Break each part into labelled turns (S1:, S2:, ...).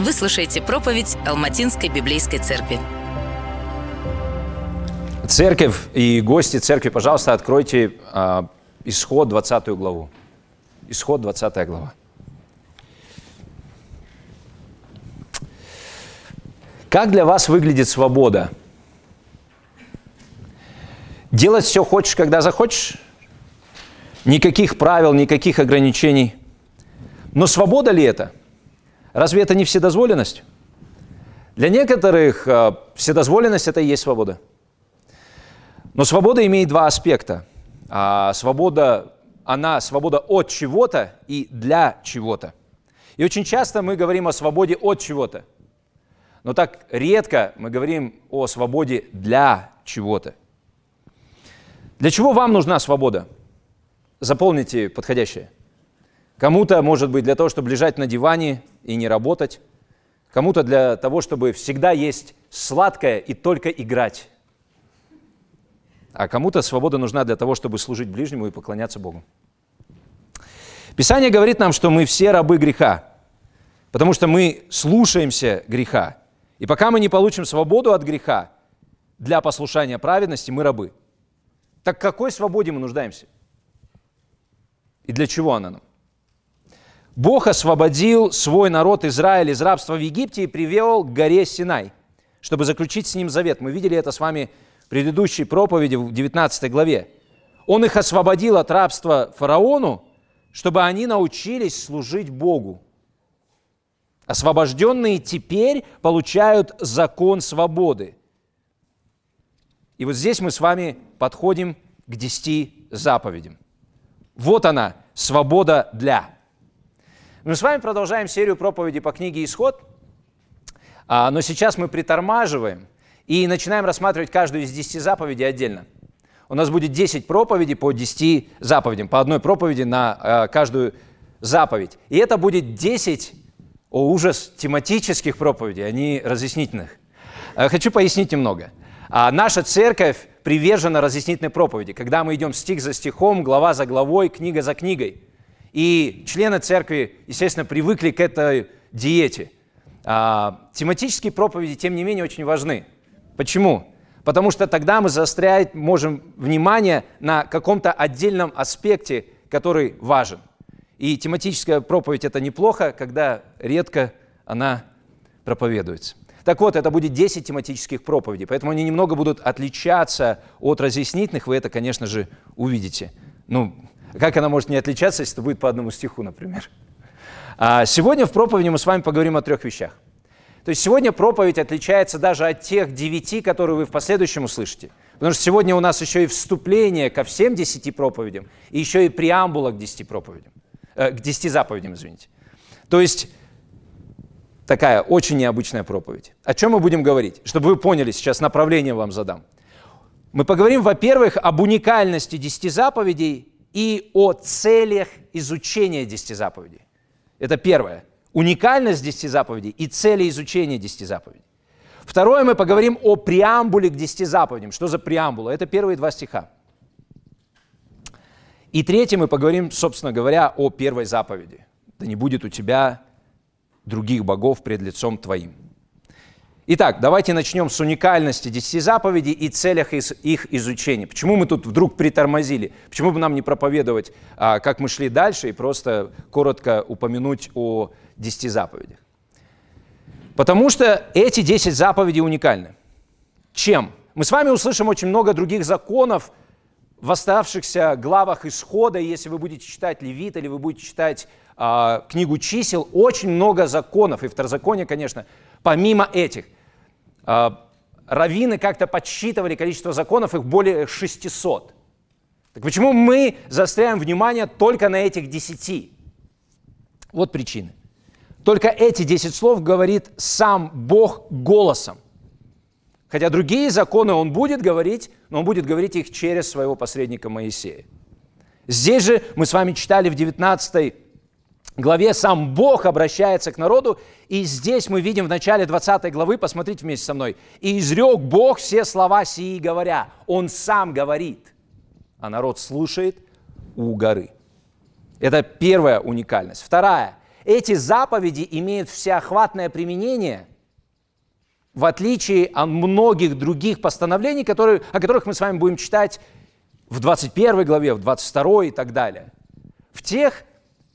S1: Вы слушаете проповедь Алматинской библейской церкви.
S2: Церковь и гости церкви, пожалуйста, откройте э, исход 20 главу. Исход 20 глава. Как для вас выглядит свобода? Делать все хочешь, когда захочешь? Никаких правил, никаких ограничений. Но свобода ли это? Разве это не вседозволенность? Для некоторых э, вседозволенность – это и есть свобода. Но свобода имеет два аспекта. А свобода, она свобода от чего-то и для чего-то. И очень часто мы говорим о свободе от чего-то. Но так редко мы говорим о свободе для чего-то. Для чего вам нужна свобода? Заполните подходящее. Кому-то, может быть, для того, чтобы лежать на диване и не работать. Кому-то для того, чтобы всегда есть сладкое и только играть. А кому-то свобода нужна для того, чтобы служить ближнему и поклоняться Богу. Писание говорит нам, что мы все рабы греха, потому что мы слушаемся греха. И пока мы не получим свободу от греха для послушания праведности, мы рабы. Так какой свободе мы нуждаемся? И для чего она нам? Бог освободил свой народ Израиль из рабства в Египте и привел к горе Синай, чтобы заключить с ним завет. Мы видели это с вами в предыдущей проповеди в 19 главе. Он их освободил от рабства фараону, чтобы они научились служить Богу. Освобожденные теперь получают закон свободы. И вот здесь мы с вами подходим к десяти заповедям. Вот она, свобода для. Мы с вами продолжаем серию проповедей по книге «Исход», а, но сейчас мы притормаживаем и начинаем рассматривать каждую из десяти заповедей отдельно. У нас будет 10 проповедей по 10 заповедям, по одной проповеди на а, каждую заповедь. И это будет 10 о ужас тематических проповедей, а не разъяснительных. Э, хочу пояснить немного. А, наша церковь привержена разъяснительной проповеди, когда мы идем стих за стихом, глава за главой, книга за книгой. И члены церкви, естественно, привыкли к этой диете. А, тематические проповеди, тем не менее, очень важны. Почему? Потому что тогда мы заострять можем внимание на каком-то отдельном аспекте, который важен. И тематическая проповедь – это неплохо, когда редко она проповедуется. Так вот, это будет 10 тематических проповедей, поэтому они немного будут отличаться от разъяснительных, вы это, конечно же, увидите. Ну, как она может не отличаться, если это будет по одному стиху, например? А сегодня в проповеди мы с вами поговорим о трех вещах. То есть сегодня проповедь отличается даже от тех девяти, которые вы в последующем услышите. Потому что сегодня у нас еще и вступление ко всем десяти проповедям, и еще и преамбула к десяти проповедям э, к десяти заповедям, извините. То есть такая очень необычная проповедь. О чем мы будем говорить? Чтобы вы поняли, сейчас направление вам задам. Мы поговорим, во-первых, об уникальности десяти заповедей и о целях изучения десяти заповедей. Это первое. Уникальность десяти заповедей и цели изучения десяти заповедей. Второе, мы поговорим о преамбуле к десяти заповедям. Что за преамбула? Это первые два стиха. И третье, мы поговорим, собственно говоря, о первой заповеди. Да не будет у тебя других богов пред лицом твоим. Итак, давайте начнем с уникальности десяти заповедей и целях их изучения. Почему мы тут вдруг притормозили? Почему бы нам не проповедовать, а, как мы шли дальше, и просто коротко упомянуть о десяти заповедях? Потому что эти десять заповедей уникальны. Чем? Мы с вами услышим очень много других законов, в оставшихся главах исхода, если вы будете читать Левит или вы будете читать э, книгу чисел, очень много законов, и второзаконие, конечно, помимо этих. Э, раввины как-то подсчитывали количество законов, их более 600. Так почему мы заостряем внимание только на этих десяти? Вот причины. Только эти десять слов говорит сам Бог голосом – Хотя другие законы он будет говорить, но он будет говорить их через своего посредника Моисея. Здесь же мы с вами читали в 19 главе, сам Бог обращается к народу, и здесь мы видим в начале 20 главы, посмотрите вместе со мной, «И изрек Бог все слова сии, говоря». Он сам говорит, а народ слушает у горы. Это первая уникальность. Вторая эти заповеди имеют всеохватное применение, в отличие от многих других постановлений, которые, о которых мы с вами будем читать в 21 главе, в 22 и так далее. В тех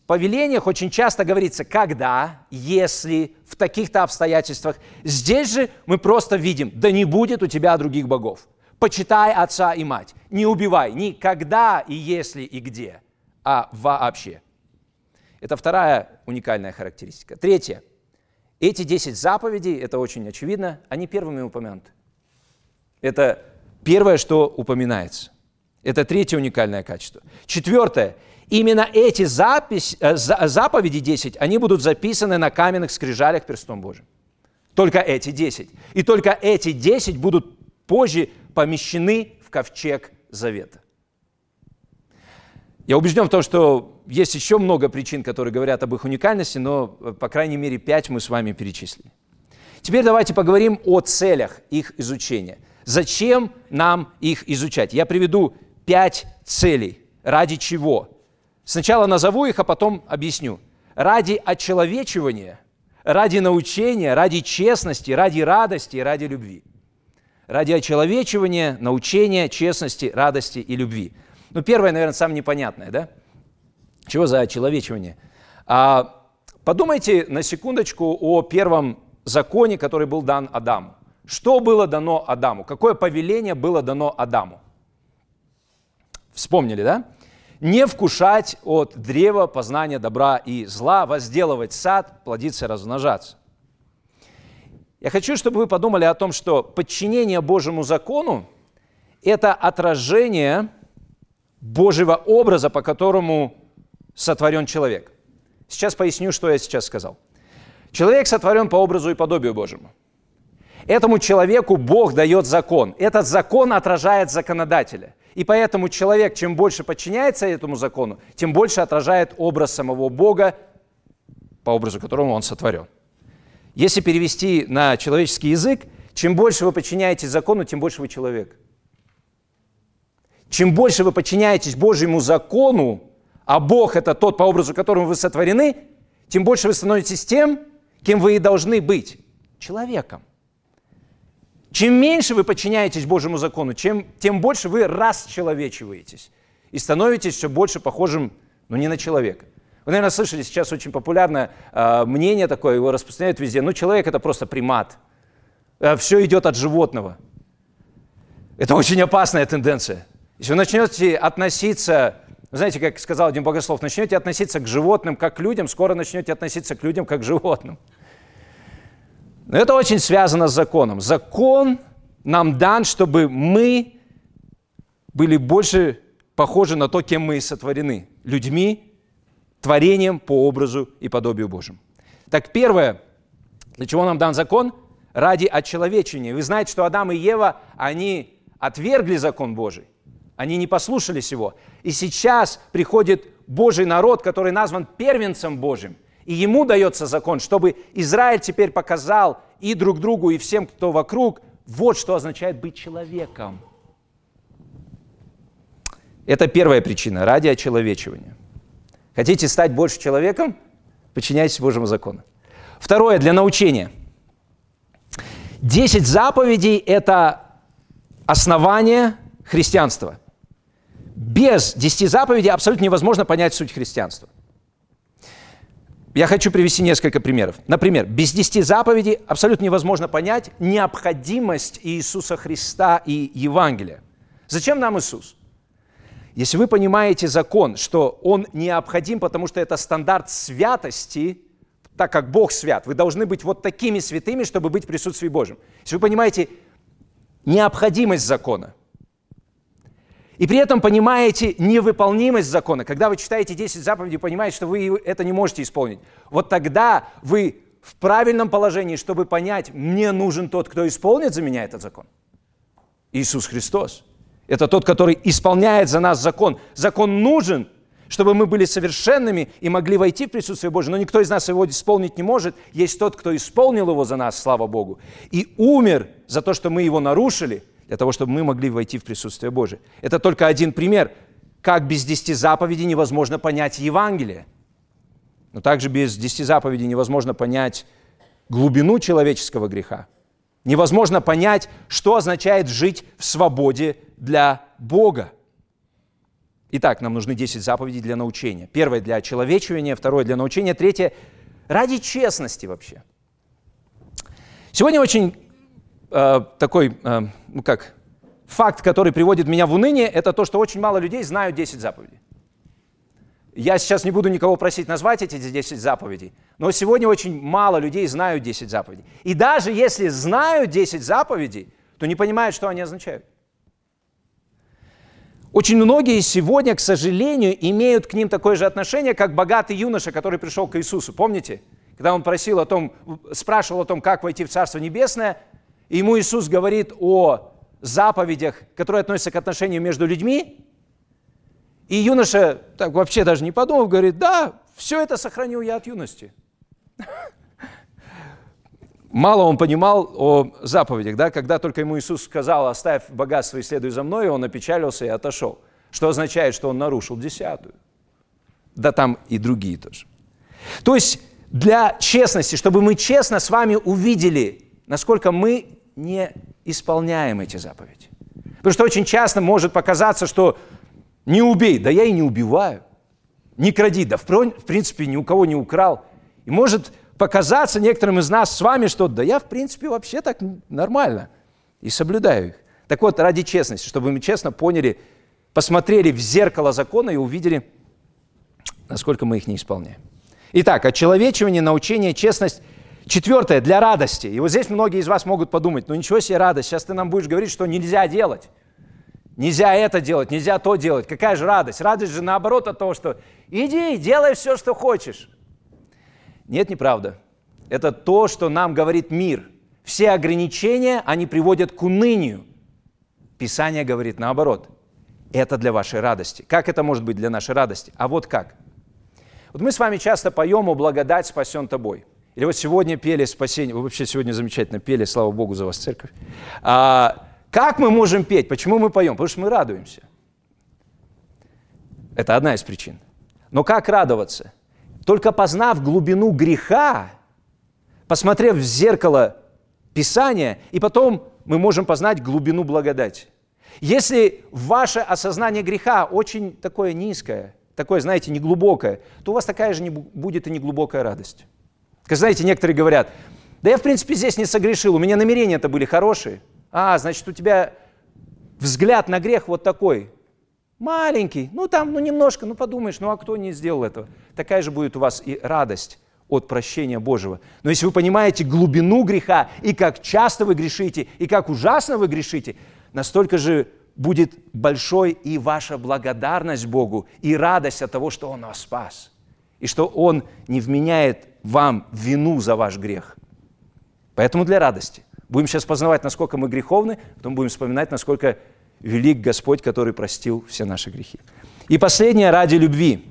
S2: повелениях очень часто говорится, когда, если, в таких-то обстоятельствах. Здесь же мы просто видим, да не будет у тебя других богов. Почитай отца и мать. Не убивай ни когда и если и где, а вообще. Это вторая уникальная характеристика. Третье. Эти 10 заповедей, это очень очевидно, они первыми упомянуты. Это первое, что упоминается. Это третье уникальное качество. Четвертое. Именно эти запись, э, заповеди 10, они будут записаны на каменных скрижалях перстом Божьим. Только эти 10. И только эти 10 будут позже помещены в ковчег завета. Я убежден в том, что есть еще много причин, которые говорят об их уникальности, но, э, по крайней мере, пять мы с вами перечислили. Теперь давайте поговорим о целях их изучения. Зачем нам их изучать? Я приведу пять целей. Ради чего? Сначала назову их, а потом объясню. Ради очеловечивания, ради научения, ради честности, ради радости и ради любви. Ради очеловечивания, научения, честности, радости и любви. Ну, первое, наверное, самое непонятное, да? Чего за очеловечивание? А, подумайте на секундочку о первом законе, который был дан Адаму. Что было дано Адаму? Какое повеление было дано Адаму? Вспомнили, да? Не вкушать от древа познания добра и зла, возделывать сад, плодиться, размножаться. Я хочу, чтобы вы подумали о том, что подчинение Божьему закону – это отражение Божьего образа, по которому сотворен человек. Сейчас поясню, что я сейчас сказал. Человек сотворен по образу и подобию Божьему. Этому человеку Бог дает закон. Этот закон отражает законодателя – и поэтому человек, чем больше подчиняется этому закону, тем больше отражает образ самого Бога, по образу которому он сотворен. Если перевести на человеческий язык, чем больше вы подчиняетесь закону, тем больше вы человек. Чем больше вы подчиняетесь Божьему закону, а Бог – это тот, по образу которому вы сотворены, тем больше вы становитесь тем, кем вы и должны быть – человеком. Чем меньше вы подчиняетесь Божьему закону, чем, тем больше вы расчеловечиваетесь и становитесь все больше похожим, ну, не на человека. Вы, наверное, слышали, сейчас очень популярное э, мнение такое, его распространяют везде. Ну, человек – это просто примат. Э, все идет от животного. Это очень опасная тенденция. Если вы начнете относиться, знаете, как сказал один богослов, начнете относиться к животным как к людям, скоро начнете относиться к людям как к животным. Но это очень связано с законом. Закон нам дан, чтобы мы были больше похожи на то, кем мы сотворены. Людьми, творением по образу и подобию Божьему. Так первое, для чего нам дан закон? Ради отчеловечения. Вы знаете, что Адам и Ева, они отвергли закон Божий. Они не послушались его. И сейчас приходит Божий народ, который назван первенцем Божьим. И ему дается закон, чтобы Израиль теперь показал и друг другу, и всем, кто вокруг, вот что означает быть человеком. Это первая причина, ради очеловечивания. Хотите стать больше человеком? Подчиняйтесь Божьему закону. Второе, для научения. Десять заповедей – это основание христианства. Без десяти заповедей абсолютно невозможно понять суть христианства. Я хочу привести несколько примеров. Например, без десяти заповедей абсолютно невозможно понять необходимость Иисуса Христа и Евангелия. Зачем нам Иисус? Если вы понимаете закон, что он необходим, потому что это стандарт святости, так как Бог свят, вы должны быть вот такими святыми, чтобы быть в присутствии Божьем. Если вы понимаете необходимость закона – и при этом понимаете невыполнимость закона. Когда вы читаете 10 заповедей, понимаете, что вы это не можете исполнить. Вот тогда вы в правильном положении, чтобы понять, мне нужен тот, кто исполнит за меня этот закон. Иисус Христос. Это тот, который исполняет за нас закон. Закон нужен, чтобы мы были совершенными и могли войти в присутствие Божие. Но никто из нас его исполнить не может. Есть тот, кто исполнил его за нас, слава Богу, и умер за то, что мы его нарушили – для того, чтобы мы могли войти в присутствие Божие. Это только один пример, как без десяти заповедей невозможно понять Евангелие. Но также без десяти заповедей невозможно понять глубину человеческого греха. Невозможно понять, что означает жить в свободе для Бога. Итак, нам нужны 10 заповедей для научения. Первое для человечивания, второе для научения, третье ради честности вообще. Сегодня очень э, такой, э, ну как, факт, который приводит меня в уныние, это то, что очень мало людей знают 10 заповедей. Я сейчас не буду никого просить назвать эти 10 заповедей, но сегодня очень мало людей знают 10 заповедей. И даже если знают 10 заповедей, то не понимают, что они означают. Очень многие сегодня, к сожалению, имеют к ним такое же отношение, как богатый юноша, который пришел к Иисусу. Помните? Когда он просил о том, спрашивал о том, как войти в Царство Небесное, и ему Иисус говорит о заповедях, которые относятся к отношению между людьми, и юноша, так вообще даже не подумав, говорит, да, все это сохранил я от юности. Мало он понимал о заповедях, да, когда только ему Иисус сказал, оставь богатство и следуй за мной, он опечалился и отошел. Что означает, что он нарушил десятую. Да там и другие тоже. То есть для честности, чтобы мы честно с вами увидели, насколько мы не исполняем эти заповеди. Потому что очень часто может показаться, что не убей, да я и не убиваю. Не кради, да в принципе ни у кого не украл. И может показаться некоторым из нас с вами, что да я в принципе вообще так нормально и соблюдаю их. Так вот, ради честности, чтобы мы честно поняли, посмотрели в зеркало закона и увидели, насколько мы их не исполняем. Итак, очеловечивание, научение, честность. Четвертое, для радости. И вот здесь многие из вас могут подумать, ну ничего себе радость, сейчас ты нам будешь говорить, что нельзя делать. Нельзя это делать, нельзя то делать. Какая же радость? Радость же наоборот от того, что иди, делай все, что хочешь. Нет, неправда. Это то, что нам говорит мир. Все ограничения, они приводят к унынию. Писание говорит наоборот. Это для вашей радости. Как это может быть для нашей радости? А вот как. Вот мы с вами часто поем «О благодать спасен тобой». Или вот сегодня пели «Спасение». Вы вообще сегодня замечательно пели, слава Богу за вас, церковь. А, как мы можем петь? Почему мы поем? Потому что мы радуемся. Это одна из причин. Но как радоваться? Только познав глубину греха, посмотрев в зеркало Писания, и потом мы можем познать глубину благодати. Если ваше осознание греха очень такое низкое, такое, знаете, неглубокое, то у вас такая же не будет и неглубокая радость. Как знаете, некоторые говорят, да я в принципе здесь не согрешил, у меня намерения-то были хорошие – а, значит, у тебя взгляд на грех вот такой, маленький, ну там, ну немножко, ну подумаешь, ну а кто не сделал этого? Такая же будет у вас и радость от прощения Божьего. Но если вы понимаете глубину греха, и как часто вы грешите, и как ужасно вы грешите, настолько же будет большой и ваша благодарность Богу, и радость от того, что Он вас спас, и что Он не вменяет вам вину за ваш грех. Поэтому для радости – Будем сейчас познавать, насколько мы греховны, потом будем вспоминать, насколько велик Господь, который простил все наши грехи. И последнее ради любви.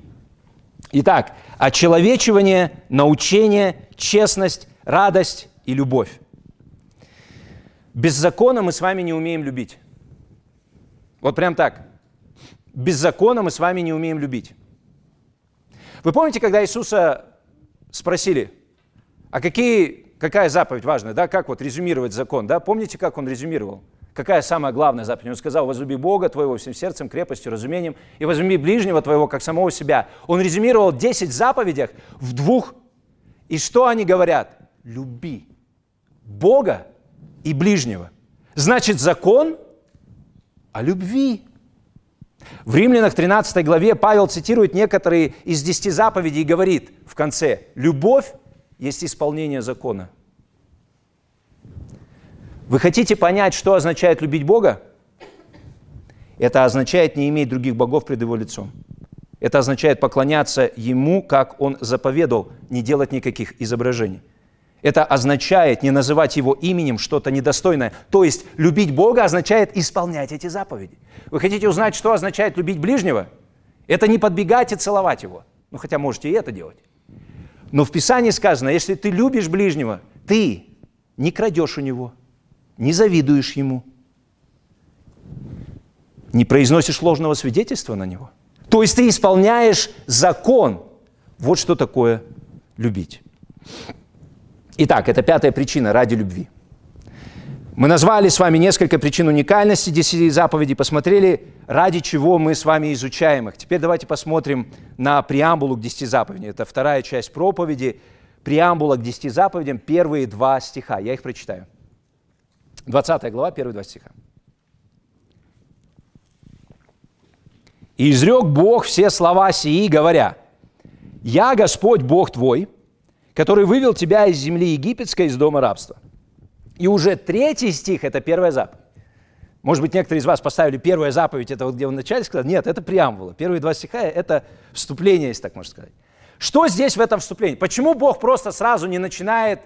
S2: Итак, очеловечивание, научение, честность, радость и любовь. Без закона мы с вами не умеем любить. Вот прям так. Без закона мы с вами не умеем любить. Вы помните, когда Иисуса спросили, а какие какая заповедь важная, да, как вот резюмировать закон, да, помните, как он резюмировал? Какая самая главная заповедь? Он сказал, возлюби Бога твоего всем сердцем, крепостью, разумением, и возлюби ближнего твоего, как самого себя. Он резюмировал 10 заповедях в двух. И что они говорят? Люби Бога и ближнего. Значит, закон о любви. В Римлянах 13 главе Павел цитирует некоторые из десяти заповедей и говорит в конце, любовь есть исполнение закона. Вы хотите понять, что означает любить Бога? Это означает не иметь других богов пред Его лицом. Это означает поклоняться Ему, как Он заповедовал, не делать никаких изображений. Это означает не называть Его именем что-то недостойное. То есть любить Бога означает исполнять эти заповеди. Вы хотите узнать, что означает любить ближнего? Это не подбегать и целовать Его. Ну, хотя можете и это делать. Но в Писании сказано, если ты любишь ближнего, ты не крадешь у него, не завидуешь ему, не произносишь ложного свидетельства на него. То есть ты исполняешь закон. Вот что такое любить. Итак, это пятая причина ради любви. Мы назвали с вами несколько причин уникальности десяти заповедей, посмотрели, ради чего мы с вами изучаем их. Теперь давайте посмотрим на преамбулу к десяти заповедям. Это вторая часть проповеди, преамбула к десяти заповедям, первые два стиха. Я их прочитаю. 20 глава, первые два стиха. «И изрек Бог все слова сии, говоря, «Я Господь Бог твой, который вывел тебя из земли египетской, из дома рабства». И уже третий стих – это первая заповедь. Может быть, некоторые из вас поставили первая заповедь, это вот где он вначале сказал. Нет, это преамбула. Первые два стиха – это вступление, если так можно сказать. Что здесь в этом вступлении? Почему Бог просто сразу не начинает,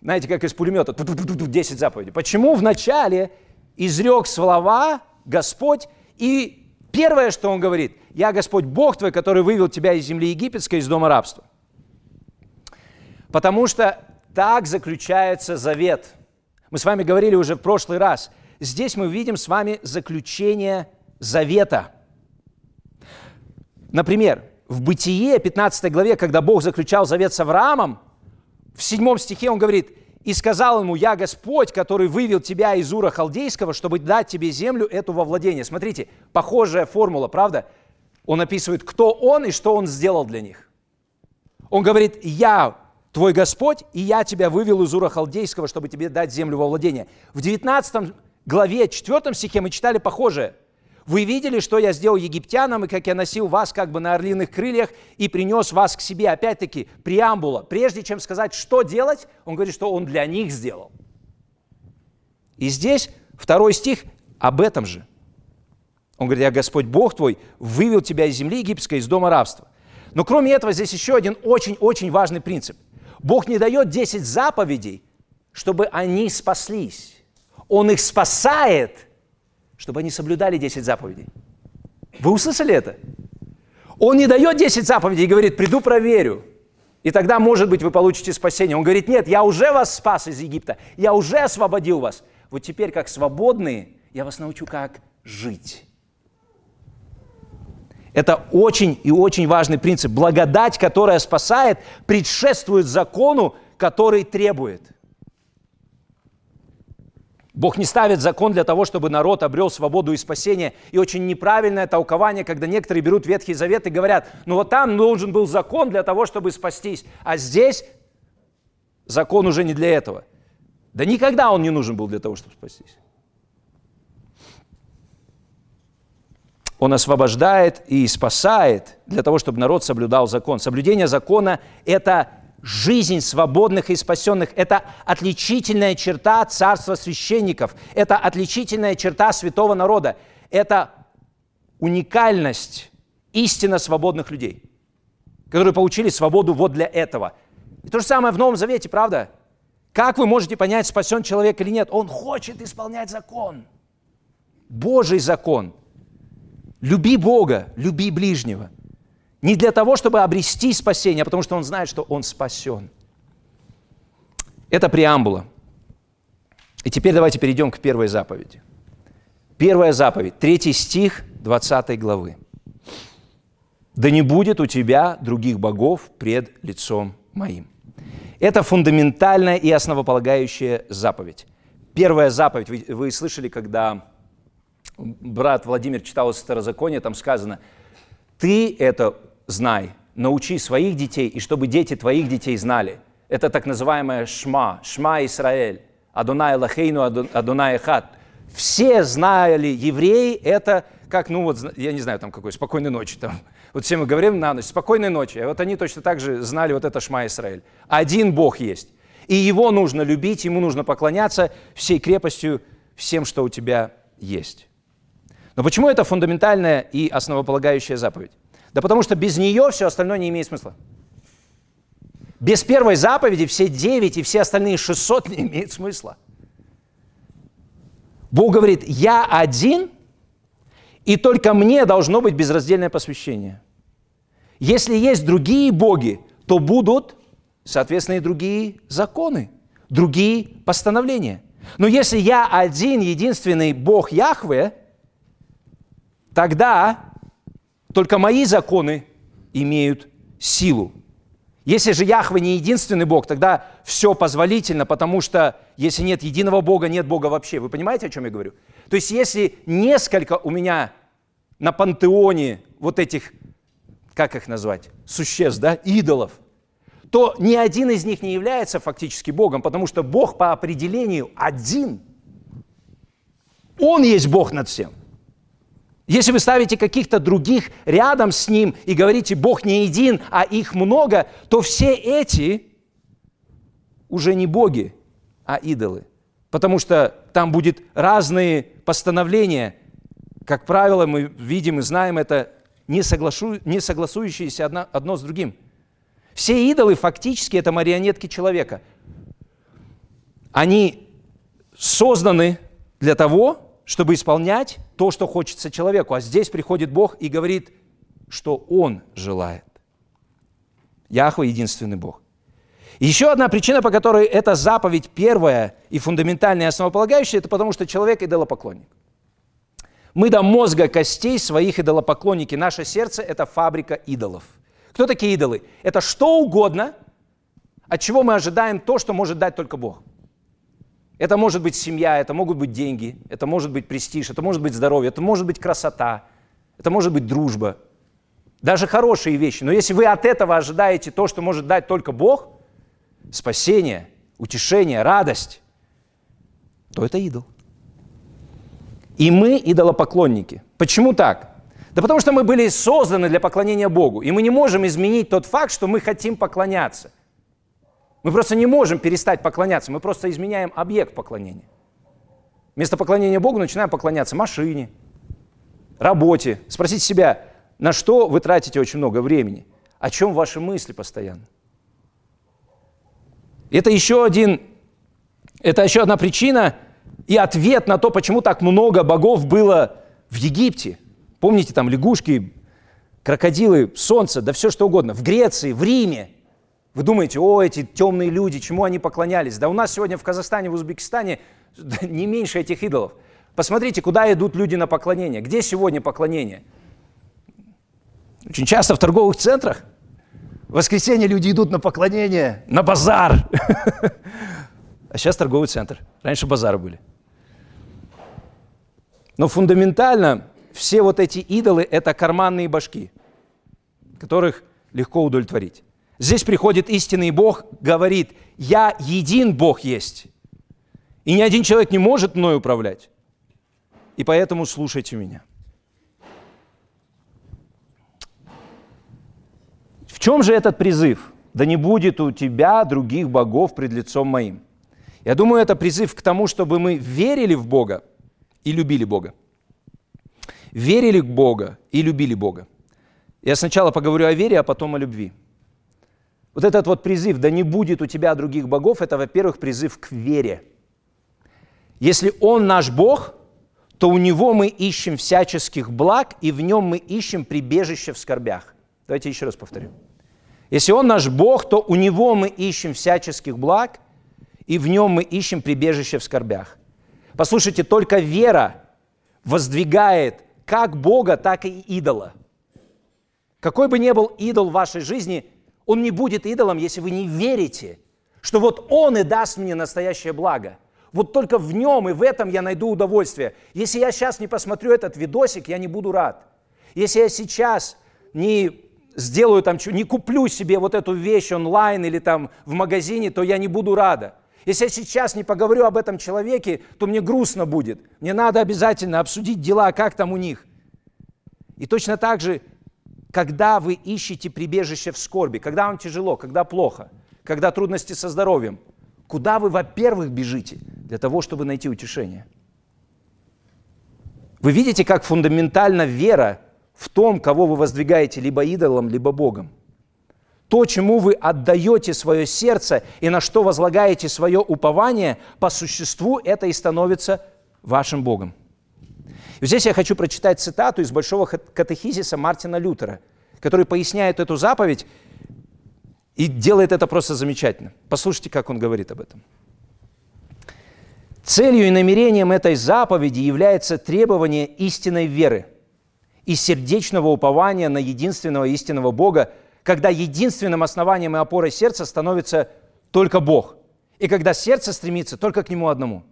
S2: знаете, как из пулемета, 10 заповедей? Почему вначале изрек слова Господь, и первое, что Он говорит, «Я Господь Бог твой, который вывел тебя из земли египетской, из дома рабства». Потому что так заключается завет – мы с вами говорили уже в прошлый раз. Здесь мы видим с вами заключение завета. Например, в Бытие, 15 главе, когда Бог заключал завет с Авраамом, в 7 стихе он говорит, «И сказал ему, я Господь, который вывел тебя из Ура Халдейского, чтобы дать тебе землю эту во владение». Смотрите, похожая формула, правда? Он описывает, кто он и что он сделал для них. Он говорит, я твой Господь, и я тебя вывел из Ура Халдейского, чтобы тебе дать землю во владение. В 19 главе, 4 стихе мы читали похожее. Вы видели, что я сделал египтянам, и как я носил вас как бы на орлиных крыльях и принес вас к себе. Опять-таки, преамбула. Прежде чем сказать, что делать, он говорит, что он для них сделал. И здесь второй стих об этом же. Он говорит, я Господь Бог твой, вывел тебя из земли египетской, из дома рабства. Но кроме этого, здесь еще один очень-очень важный принцип – Бог не дает 10 заповедей, чтобы они спаслись. Он их спасает, чтобы они соблюдали 10 заповедей. Вы услышали это? Он не дает 10 заповедей и говорит, приду проверю. И тогда, может быть, вы получите спасение. Он говорит, нет, я уже вас спас из Египта, я уже освободил вас. Вот теперь, как свободные, я вас научу, как жить. Это очень и очень важный принцип. Благодать, которая спасает, предшествует закону, который требует. Бог не ставит закон для того, чтобы народ обрел свободу и спасение. И очень неправильное толкование, когда некоторые берут Ветхий Завет и говорят, ну вот там должен был закон для того, чтобы спастись, а здесь закон уже не для этого. Да никогда он не нужен был для того, чтобы спастись. Он освобождает и спасает для того, чтобы народ соблюдал закон. Соблюдение закона – это жизнь свободных и спасенных. Это отличительная черта царства священников. Это отличительная черта святого народа. Это уникальность истинно свободных людей, которые получили свободу вот для этого. И то же самое в Новом Завете, правда? Как вы можете понять, спасен человек или нет? Он хочет исполнять закон. Божий закон – Люби Бога, люби ближнего. Не для того, чтобы обрести спасение, а потому что он знает, что он спасен. Это преамбула. И теперь давайте перейдем к первой заповеди. Первая заповедь, третий стих 20 главы. «Да не будет у тебя других богов пред лицом моим». Это фундаментальная и основополагающая заповедь. Первая заповедь, вы, вы слышали, когда брат Владимир читал из Старозакония, там сказано, ты это знай, научи своих детей, и чтобы дети твоих детей знали. Это так называемая шма, шма Израиль, Адонай Лахейну, Адонай Хат. Все знали, евреи, это как, ну вот, я не знаю, там какой, спокойной ночи там. Вот все мы говорим на ночь, спокойной ночи. А вот они точно так же знали вот это Шма Израиль. Один Бог есть. И Его нужно любить, Ему нужно поклоняться всей крепостью, всем, что у тебя есть. Но почему это фундаментальная и основополагающая заповедь? Да потому что без нее все остальное не имеет смысла. Без первой заповеди все девять и все остальные 600 не имеют смысла. Бог говорит, я один, и только мне должно быть безраздельное посвящение. Если есть другие боги, то будут, соответственно, и другие законы, другие постановления. Но если я один, единственный Бог Яхве – тогда только мои законы имеют силу. Если же Яхве не единственный Бог, тогда все позволительно, потому что если нет единого Бога, нет Бога вообще. Вы понимаете, о чем я говорю? То есть если несколько у меня на пантеоне вот этих, как их назвать, существ, да, идолов, то ни один из них не является фактически Богом, потому что Бог по определению один. Он есть Бог над всем. Если вы ставите каких-то других рядом с ним и говорите, Бог не един, а их много, то все эти уже не боги, а идолы. Потому что там будет разные постановления. Как правило, мы видим и знаем это, не, соглашу, не согласующиеся одно, одно с другим. Все идолы фактически это марионетки человека. Они созданы для того, чтобы исполнять то, что хочется человеку. А здесь приходит Бог и говорит, что Он желает. Яхва – единственный Бог. еще одна причина, по которой эта заповедь первая и фундаментальная основополагающая, это потому что человек – идолопоклонник. Мы до мозга костей своих идолопоклонники. Наше сердце – это фабрика идолов. Кто такие идолы? Это что угодно, от чего мы ожидаем то, что может дать только Бог – это может быть семья, это могут быть деньги, это может быть престиж, это может быть здоровье, это может быть красота, это может быть дружба. Даже хорошие вещи. Но если вы от этого ожидаете то, что может дать только Бог, спасение, утешение, радость, то это идол. И мы идолопоклонники. Почему так? Да потому что мы были созданы для поклонения Богу. И мы не можем изменить тот факт, что мы хотим поклоняться. Мы просто не можем перестать поклоняться, мы просто изменяем объект поклонения. Вместо поклонения Богу начинаем поклоняться машине, работе. Спросите себя, на что вы тратите очень много времени? О чем ваши мысли постоянно? Это еще, один, это еще одна причина и ответ на то, почему так много богов было в Египте. Помните, там лягушки, крокодилы, солнце, да все что угодно. В Греции, в Риме – вы думаете, о, эти темные люди, чему они поклонялись? Да у нас сегодня в Казахстане, в Узбекистане не меньше этих идолов. Посмотрите, куда идут люди на поклонение. Где сегодня поклонение? Очень часто в торговых центрах. В воскресенье люди идут на поклонение, на базар. А сейчас торговый центр. Раньше базары были. Но фундаментально все вот эти идолы – это карманные башки, которых легко удовлетворить. Здесь приходит истинный Бог, говорит, я един Бог есть. И ни один человек не может мной управлять. И поэтому слушайте меня. В чем же этот призыв? Да не будет у тебя других богов пред лицом моим. Я думаю, это призыв к тому, чтобы мы верили в Бога и любили Бога. Верили в Бога и любили Бога. Я сначала поговорю о вере, а потом о любви. Вот этот вот призыв «да не будет у тебя других богов» – это, во-первых, призыв к вере. Если Он наш Бог, то у Него мы ищем всяческих благ, и в Нем мы ищем прибежище в скорбях. Давайте еще раз повторю. Если Он наш Бог, то у Него мы ищем всяческих благ, и в Нем мы ищем прибежище в скорбях. Послушайте, только вера воздвигает как Бога, так и идола. Какой бы ни был идол в вашей жизни – он не будет идолом, если вы не верите, что вот Он и даст мне настоящее благо. Вот только в нем и в этом я найду удовольствие. Если я сейчас не посмотрю этот видосик, я не буду рад. Если я сейчас не сделаю там, не куплю себе вот эту вещь онлайн или там в магазине, то я не буду рада. Если я сейчас не поговорю об этом человеке, то мне грустно будет. Мне надо обязательно обсудить дела, как там у них. И точно так же когда вы ищете прибежище в скорби, когда вам тяжело, когда плохо, когда трудности со здоровьем, куда вы, во-первых, бежите для того, чтобы найти утешение? Вы видите, как фундаментальна вера в том, кого вы воздвигаете либо идолом, либо Богом. То, чему вы отдаете свое сердце и на что возлагаете свое упование, по существу это и становится вашим Богом. И здесь я хочу прочитать цитату из Большого катехизиса Мартина Лютера, который поясняет эту заповедь и делает это просто замечательно. Послушайте, как он говорит об этом. Целью и намерением этой заповеди является требование истинной веры и сердечного упования на единственного истинного Бога, когда единственным основанием и опорой сердца становится только Бог. И когда сердце стремится только к Нему одному.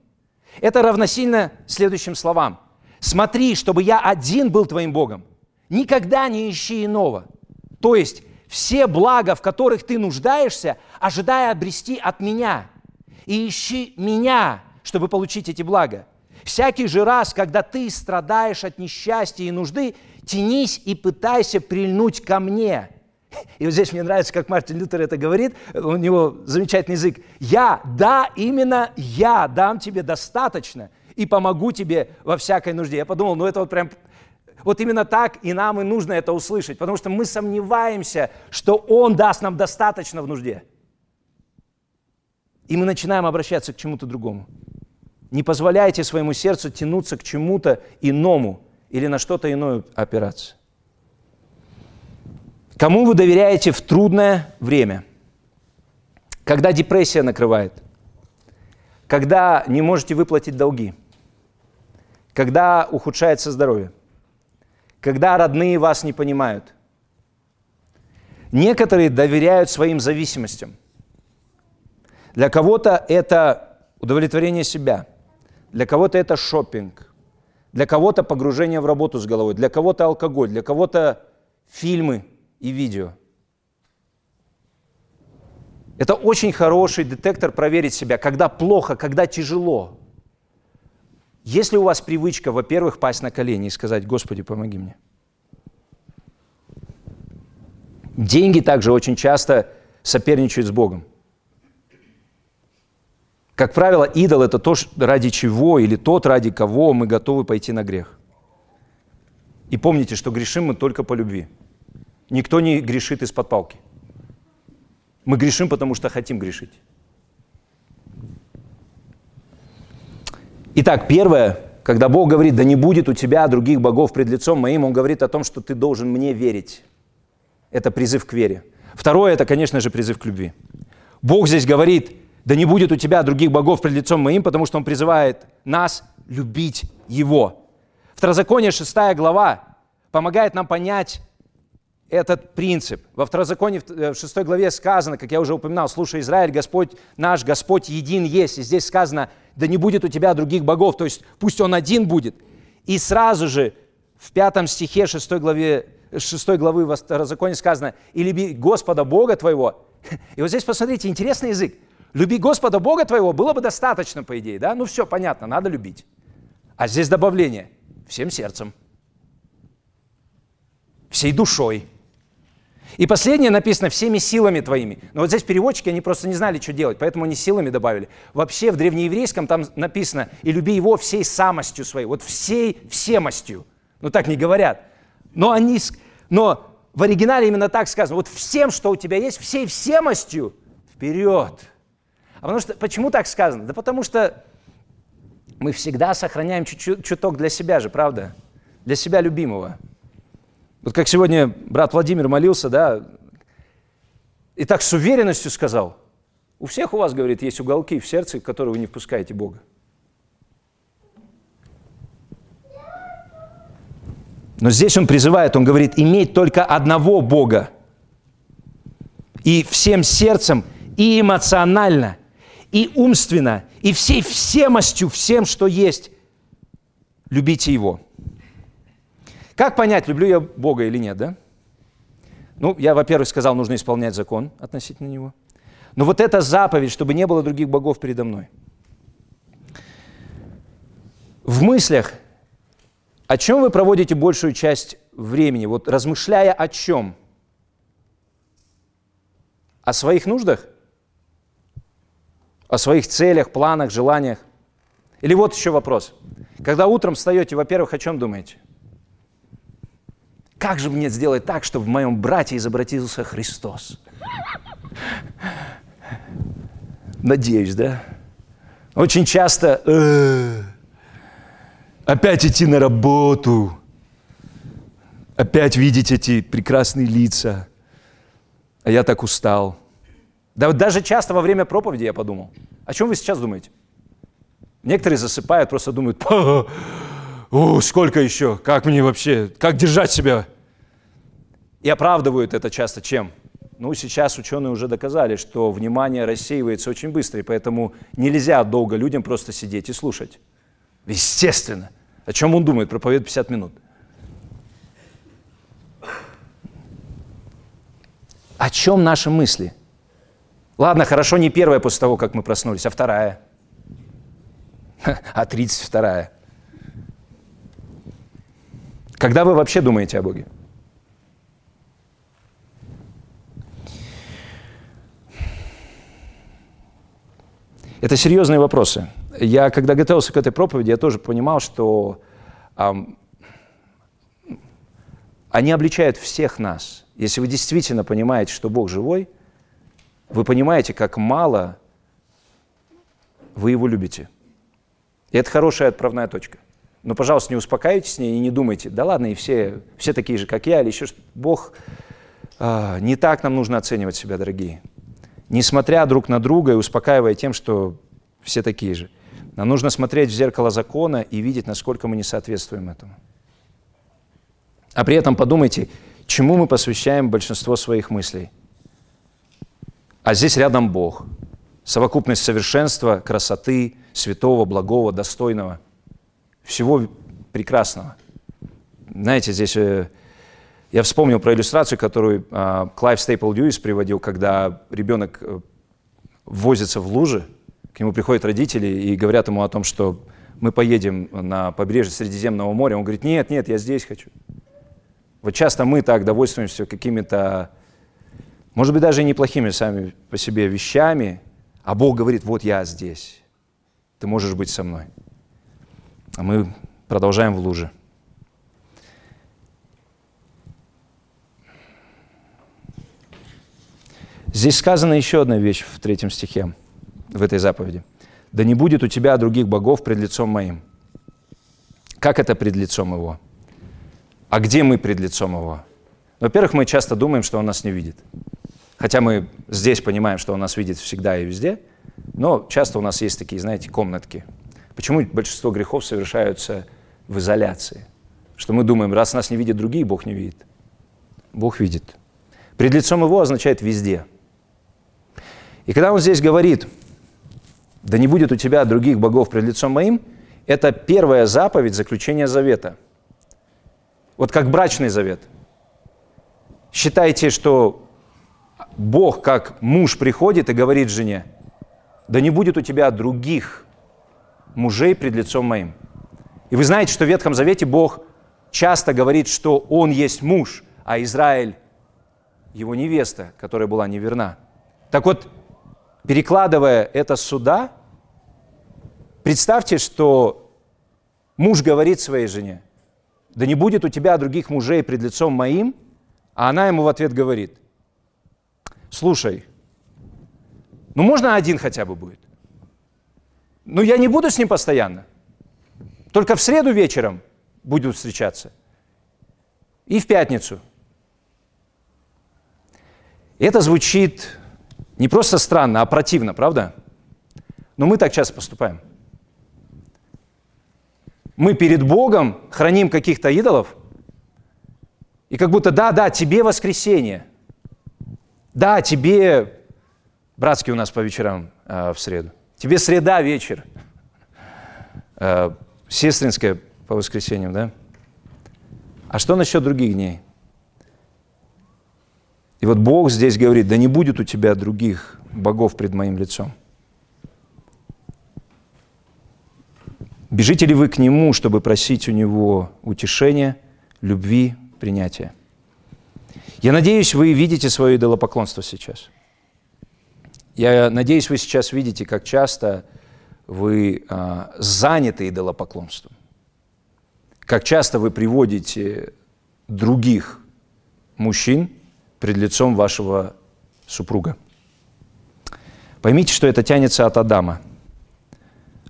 S2: Это равносильно следующим словам. «Смотри, чтобы я один был твоим Богом. Никогда не ищи иного». То есть все блага, в которых ты нуждаешься, ожидая обрести от меня. И ищи меня, чтобы получить эти блага. Всякий же раз, когда ты страдаешь от несчастья и нужды, тянись и пытайся прильнуть ко мне. И вот здесь мне нравится, как Мартин Лютер это говорит, у него замечательный язык. Я, да, именно я дам тебе достаточно и помогу тебе во всякой нужде. Я подумал, ну это вот прям вот именно так и нам и нужно это услышать, потому что мы сомневаемся, что Он даст нам достаточно в нужде. И мы начинаем обращаться к чему-то другому. Не позволяйте своему сердцу тянуться к чему-то иному или на что-то иное опираться. Кому вы доверяете в трудное время? Когда депрессия накрывает? Когда не можете выплатить долги? Когда ухудшается здоровье? когда родные вас не понимают. Некоторые доверяют своим зависимостям. Для кого-то это удовлетворение себя, для кого-то это шопинг, для кого-то погружение в работу с головой, для кого-то алкоголь, для кого-то фильмы и видео. Это очень хороший детектор проверить себя, когда плохо, когда тяжело. Если у вас привычка, во-первых, пасть на колени и сказать, Господи, помоги мне. Деньги также очень часто соперничают с Богом. Как правило, идол – это то, ради чего или тот, ради кого мы готовы пойти на грех. И помните, что грешим мы только по любви. Никто не грешит из-под палки. Мы грешим, потому что хотим грешить. Итак, первое, когда Бог говорит, да не будет у тебя других богов пред лицом моим, Он говорит о том, что ты должен мне верить. Это призыв к вере. Второе, это, конечно же, призыв к любви. Бог здесь говорит, да не будет у тебя других богов пред лицом моим, потому что Он призывает нас любить Его. Второзаконие, 6 глава, помогает нам понять этот принцип. Во Второзаконии в 6 главе сказано, как я уже упоминал, слушай, Израиль, Господь наш, Господь един есть. И здесь сказано, да не будет у тебя других богов, то есть пусть он один будет. И сразу же в пятом стихе 6 главе 6 главы Второзакония сказано, и люби Господа Бога твоего. И вот здесь посмотрите, интересный язык. Люби Господа Бога твоего было бы достаточно, по идее, да? Ну все, понятно, надо любить. А здесь добавление. Всем сердцем. Всей душой и последнее написано «всеми силами твоими». Но вот здесь переводчики, они просто не знали, что делать, поэтому они силами добавили. Вообще в древнееврейском там написано «и люби его всей самостью своей». Вот всей всемостью. Ну так не говорят. Но, они, но в оригинале именно так сказано. Вот всем, что у тебя есть, всей всемостью вперед. А потому что, почему так сказано? Да потому что мы всегда сохраняем чуть-чуть, чуток для себя же, правда? Для себя любимого. Вот как сегодня брат Владимир молился, да, и так с уверенностью сказал, у всех у вас, говорит, есть уголки в сердце, в которые вы не впускаете Бога. Но здесь он призывает, он говорит, иметь только одного Бога. И всем сердцем, и эмоционально, и умственно, и всей всемостью, всем, что есть, любите Его. Как понять, люблю я Бога или нет, да? Ну, я, во-первых, сказал, нужно исполнять закон относительно Него. Но вот эта заповедь, чтобы не было других богов передо мной. В мыслях, о чем вы проводите большую часть времени? Вот размышляя о чем? О своих нуждах? О своих целях, планах, желаниях? Или вот еще вопрос. Когда утром встаете, во-первых, о чем думаете? Как же мне сделать так, чтобы в моем брате изобразился Христос? Надеюсь, да? Очень часто э, опять идти на работу, опять видеть эти прекрасные лица, а я так устал. Да вот даже часто во время проповеди я подумал, о чем вы сейчас думаете? Некоторые засыпают, просто думают, о, сколько еще, как мне вообще, как держать себя? И оправдывают это часто чем? Ну, сейчас ученые уже доказали, что внимание рассеивается очень быстро, и поэтому нельзя долго людям просто сидеть и слушать. Естественно. О чем он думает? Проповедует 50 минут. О чем наши мысли? Ладно, хорошо, не первая после того, как мы проснулись, а вторая. А тридцать вторая. Когда вы вообще думаете о Боге? Это серьезные вопросы. Я, когда готовился к этой проповеди, я тоже понимал, что эм, они обличают всех нас. Если вы действительно понимаете, что Бог живой, вы понимаете, как мало вы Его любите. И это хорошая отправная точка. Но, пожалуйста, не успокаивайтесь с ней и не думайте, да ладно, и все, все такие же, как я, или еще что Бог, э, не так нам нужно оценивать себя, дорогие не смотря друг на друга и успокаивая тем, что все такие же. Нам нужно смотреть в зеркало закона и видеть, насколько мы не соответствуем этому. А при этом подумайте, чему мы посвящаем большинство своих мыслей. А здесь рядом Бог. Совокупность совершенства, красоты, святого, благого, достойного. Всего прекрасного. Знаете, здесь э, я вспомнил про иллюстрацию, которую э, Клайв Стейплз Льюис приводил, когда ребенок э, возится в луже, к нему приходят родители и говорят ему о том, что мы поедем на побережье Средиземного моря. Он говорит, нет, нет, я здесь хочу. Вот часто мы так довольствуемся какими-то, может быть, даже неплохими сами по себе вещами, а Бог говорит, вот я здесь, ты можешь быть со мной. А мы продолжаем в луже. Здесь сказана еще одна вещь в третьем стихе, в этой заповеди. «Да не будет у тебя других богов пред лицом моим». Как это пред лицом его? А где мы пред лицом его? Во-первых, мы часто думаем, что он нас не видит. Хотя мы здесь понимаем, что он нас видит всегда и везде, но часто у нас есть такие, знаете, комнатки. Почему большинство грехов совершаются в изоляции? Что мы думаем, раз нас не видят другие, Бог не видит. Бог видит. Пред лицом его означает везде – и когда он здесь говорит, да не будет у тебя других богов пред лицом моим, это первая заповедь заключения завета. Вот как брачный завет. Считайте, что Бог как муж приходит и говорит жене, да не будет у тебя других мужей пред лицом моим. И вы знаете, что в Ветхом Завете Бог часто говорит, что Он есть муж, а Израиль – его невеста, которая была неверна. Так вот, перекладывая это сюда, представьте, что муж говорит своей жене, да не будет у тебя других мужей пред лицом моим, а она ему в ответ говорит, слушай, ну можно один хотя бы будет? Ну я не буду с ним постоянно. Только в среду вечером буду встречаться. И в пятницу. Это звучит не просто странно, а противно, правда? Но мы так часто поступаем. Мы перед Богом храним каких-то идолов, и как будто, да, да, тебе воскресенье, да, тебе, братский у нас по вечерам э, в среду, тебе среда вечер, э, сестринская по воскресеньям, да? А что насчет других дней? И вот Бог здесь говорит, да не будет у тебя других богов пред моим лицом. Бежите ли вы к Нему, чтобы просить у Него утешения, любви, принятия? Я надеюсь, вы видите свое идолопоклонство сейчас. Я надеюсь, вы сейчас видите, как часто вы а, заняты идолопоклонством. Как часто вы приводите других мужчин пред лицом вашего супруга. Поймите, что это тянется от Адама.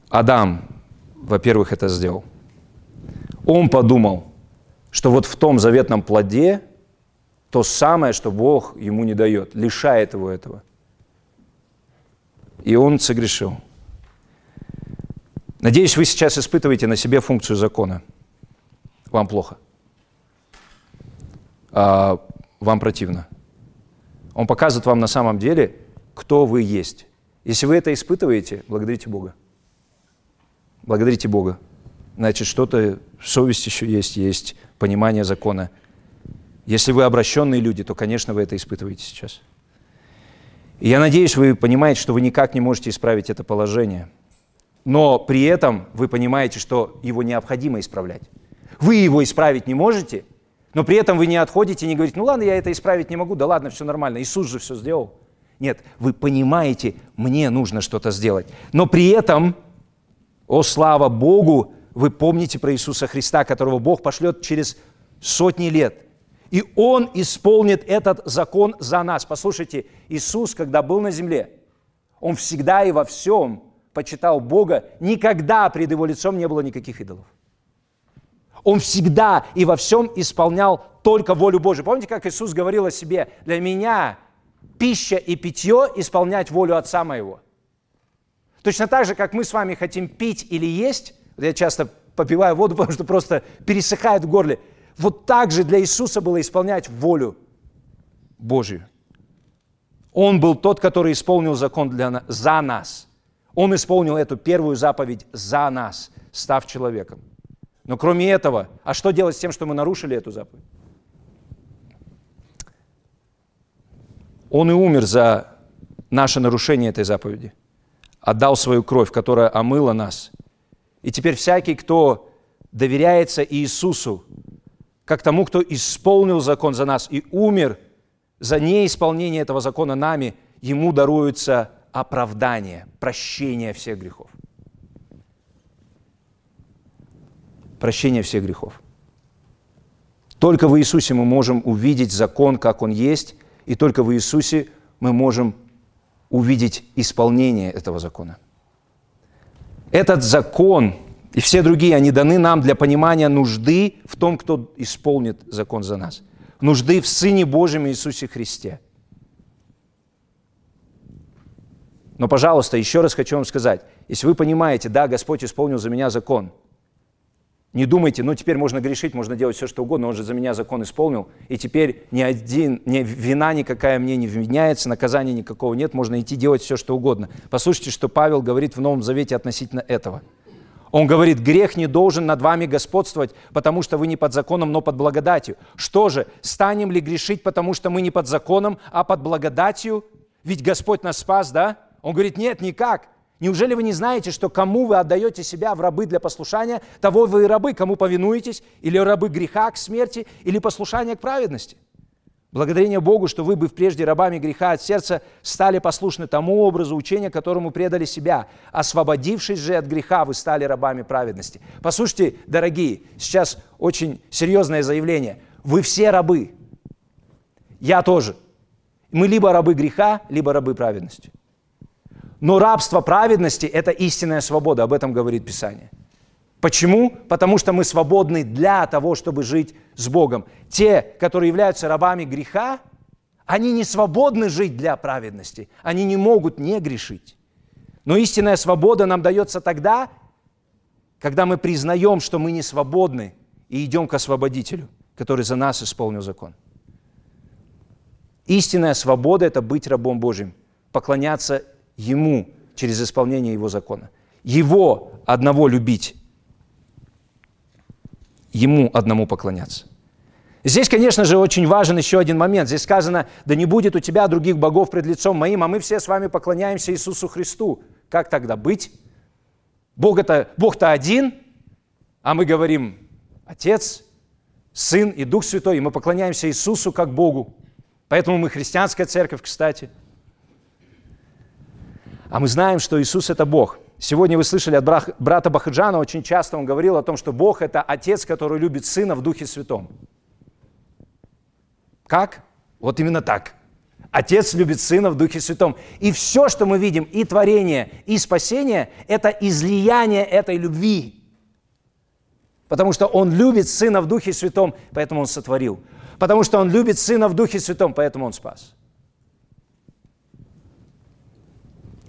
S2: Адам, во-первых, это сделал. Он подумал, что вот в том заветном плоде то самое, что Бог ему не дает, лишает его этого. И он согрешил. Надеюсь, вы сейчас испытываете на себе функцию закона. Вам плохо. А вам противно. Он показывает вам на самом деле, кто вы есть. Если вы это испытываете, благодарите Бога. Благодарите Бога. Значит, что-то, совесть еще есть, есть понимание закона. Если вы обращенные люди, то, конечно, вы это испытываете сейчас. И я надеюсь, вы понимаете, что вы никак не можете исправить это положение. Но при этом вы понимаете, что его необходимо исправлять. Вы его исправить не можете, но при этом вы не отходите и не говорите, ну ладно, я это исправить не могу, да ладно, все нормально, Иисус же все сделал. Нет, вы понимаете, мне нужно что-то сделать. Но при этом, о слава Богу, вы помните про Иисуса Христа, которого Бог пошлет через сотни лет. И Он исполнит этот закон за нас. Послушайте, Иисус, когда был на земле, Он всегда и во всем почитал Бога. Никогда пред Его лицом не было никаких идолов. Он всегда и во всем исполнял только волю Божию. Помните, как Иисус говорил о себе? Для меня пища и питье исполнять волю Отца моего. Точно так же, как мы с вами хотим пить или есть, я часто попиваю воду, потому что просто пересыхает в горле. Вот так же для Иисуса было исполнять волю Божью. Он был тот, который исполнил закон для, за нас. Он исполнил эту первую заповедь за нас, став человеком. Но кроме этого, а что делать с тем, что мы нарушили эту заповедь? Он и умер за наше нарушение этой заповеди. Отдал свою кровь, которая омыла нас – и теперь всякий, кто доверяется Иисусу, как тому, кто исполнил закон за нас и умер за неисполнение этого закона нами, ему даруется оправдание, прощение всех грехов. Прощение всех грехов. Только в Иисусе мы можем увидеть закон, как он есть, и только в Иисусе мы можем увидеть исполнение этого закона. Этот закон и все другие, они даны нам для понимания нужды в том, кто исполнит закон за нас. Нужды в Сыне Божьем Иисусе Христе. Но, пожалуйста, еще раз хочу вам сказать, если вы понимаете, да, Господь исполнил за меня закон – не думайте, ну теперь можно грешить, можно делать все, что угодно, он же за меня закон исполнил, и теперь ни один, ни вина никакая мне не вменяется, наказания никакого нет, можно идти делать все, что угодно. Послушайте, что Павел говорит в Новом Завете относительно этого. Он говорит, грех не должен над вами господствовать, потому что вы не под законом, но под благодатью. Что же, станем ли грешить, потому что мы не под законом, а под благодатью? Ведь Господь нас спас, да? Он говорит, нет, никак. Неужели вы не знаете, что кому вы отдаете себя в рабы для послушания, того вы и рабы, кому повинуетесь, или рабы греха к смерти, или послушания к праведности? Благодарение Богу, что вы, быв прежде рабами греха от сердца, стали послушны тому образу учения, которому предали себя. Освободившись же от греха, вы стали рабами праведности. Послушайте, дорогие, сейчас очень серьезное заявление. Вы все рабы. Я тоже. Мы либо рабы греха, либо рабы праведности. Но рабство праведности – это истинная свобода, об этом говорит Писание. Почему? Потому что мы свободны для того, чтобы жить с Богом. Те, которые являются рабами греха, они не свободны жить для праведности. Они не могут не грешить. Но истинная свобода нам дается тогда, когда мы признаем, что мы не свободны, и идем к освободителю, который за нас исполнил закон. Истинная свобода – это быть рабом Божьим, поклоняться Ему через исполнение Его закона. Его одного любить. Ему одному поклоняться. Здесь, конечно же, очень важен еще один момент. Здесь сказано, да не будет у тебя других богов пред лицом моим, а мы все с вами поклоняемся Иисусу Христу. Как тогда быть? Бог-то, Бог-то один, а мы говорим Отец, Сын и Дух Святой, и мы поклоняемся Иисусу как Богу. Поэтому мы христианская церковь, кстати – а мы знаем, что Иисус – это Бог. Сегодня вы слышали от брата Бахаджана, очень часто он говорил о том, что Бог – это Отец, который любит Сына в Духе Святом. Как? Вот именно так. Отец любит Сына в Духе Святом. И все, что мы видим, и творение, и спасение – это излияние этой любви. Потому что Он любит Сына в Духе Святом, поэтому Он сотворил. Потому что Он любит Сына в Духе Святом, поэтому Он спас.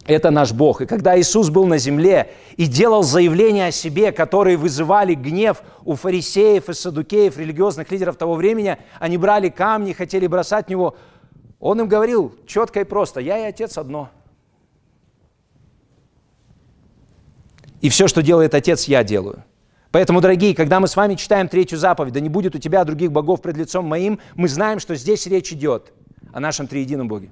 S2: Это наш Бог. И когда Иисус был на земле и делал заявления о себе, которые вызывали гнев у фарисеев и садукеев, религиозных лидеров того времени, они брали камни, хотели бросать в него. Он им говорил четко и просто, я и Отец одно. И все, что делает Отец, я делаю. Поэтому, дорогие, когда мы с вами читаем третью заповедь, да не будет у тебя других богов пред лицом моим, мы знаем, что здесь речь идет о нашем триедином Боге.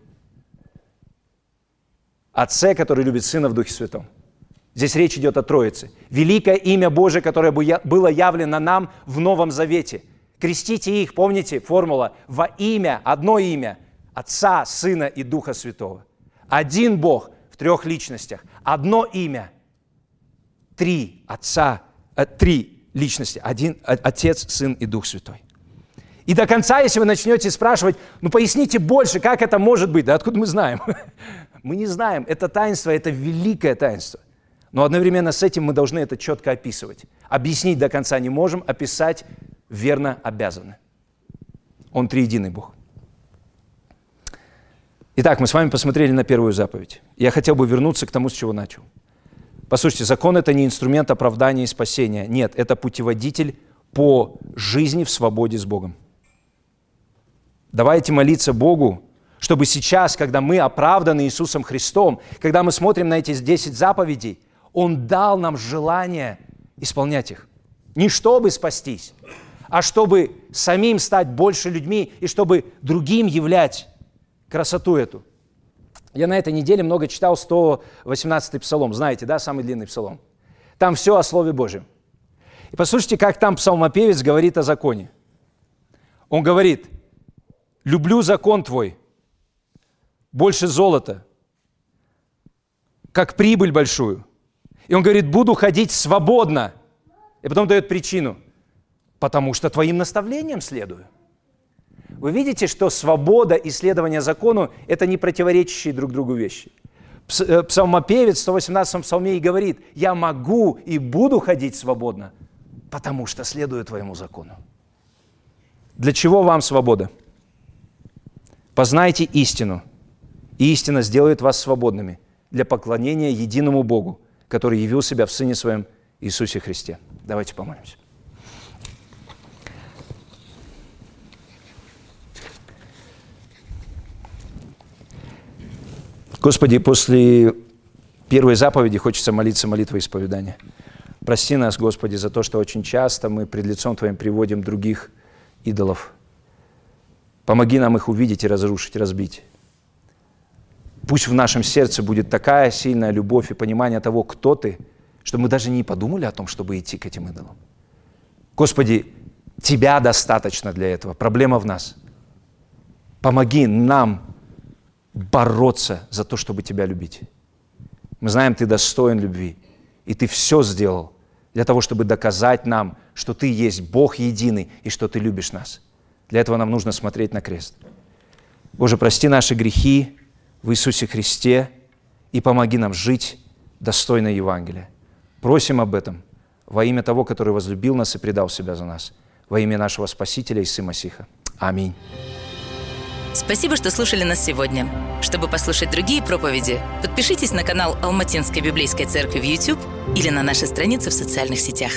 S2: Отце, который любит Сына в Духе Святом. Здесь речь идет о Троице. Великое имя Божие, которое было явлено нам в Новом Завете. Крестите их, помните, формула во имя, одно имя Отца, Сына и Духа Святого. Один Бог в трех личностях, одно имя, три Отца, э, три личности, один Отец, Сын и Дух Святой. И до конца, если вы начнете спрашивать, ну поясните больше, как это может быть, да откуда мы знаем? Мы не знаем, это таинство, это великое таинство. Но одновременно с этим мы должны это четко описывать. Объяснить до конца не можем, описать верно обязаны. Он триединый Бог. Итак, мы с вами посмотрели на первую заповедь. Я хотел бы вернуться к тому, с чего начал. Послушайте, закон – это не инструмент оправдания и спасения. Нет, это путеводитель по жизни в свободе с Богом. Давайте молиться Богу чтобы сейчас, когда мы оправданы Иисусом Христом, когда мы смотрим на эти 10 заповедей, Он дал нам желание исполнять их. Не чтобы спастись, а чтобы самим стать больше людьми и чтобы другим являть красоту эту. Я на этой неделе много читал 118-й псалом, знаете, да, самый длинный псалом. Там все о Слове Божьем. И послушайте, как там псалмопевец говорит о законе. Он говорит, люблю закон твой, больше золота, как прибыль большую. И он говорит, буду ходить свободно. И потом дает причину. Потому что твоим наставлениям следую. Вы видите, что свобода и следование закону – это не противоречащие друг другу вещи. Э, псалмопевец в 118 псалме и говорит, я могу и буду ходить свободно, потому что следую твоему закону. Для чего вам свобода? Познайте истину – и истина сделает вас свободными для поклонения единому Богу, который явил себя в Сыне Своем Иисусе Христе. Давайте помолимся. Господи, после первой заповеди хочется молиться молитвой исповедания. Прости нас, Господи, за то, что очень часто мы пред лицом Твоим приводим других идолов. Помоги нам их увидеть и разрушить, разбить. Пусть в нашем сердце будет такая сильная любовь и понимание того, кто ты, что мы даже не подумали о том, чтобы идти к этим идолам. Господи, Тебя достаточно для этого. Проблема в нас. Помоги нам бороться за то, чтобы Тебя любить. Мы знаем, Ты достоин любви, и Ты все сделал для того, чтобы доказать нам, что Ты есть Бог единый и что Ты любишь нас. Для этого нам нужно смотреть на крест. Боже, прости наши грехи, в Иисусе Христе и помоги нам жить достойно Евангелия. Просим об этом во имя того, который возлюбил нас и предал себя за нас, во имя нашего Спасителя Иисуса Масиха. Аминь.
S1: Спасибо, что слушали нас сегодня. Чтобы послушать другие проповеди, подпишитесь на канал Алматинской библейской церкви в YouTube или на наши страницы в социальных сетях.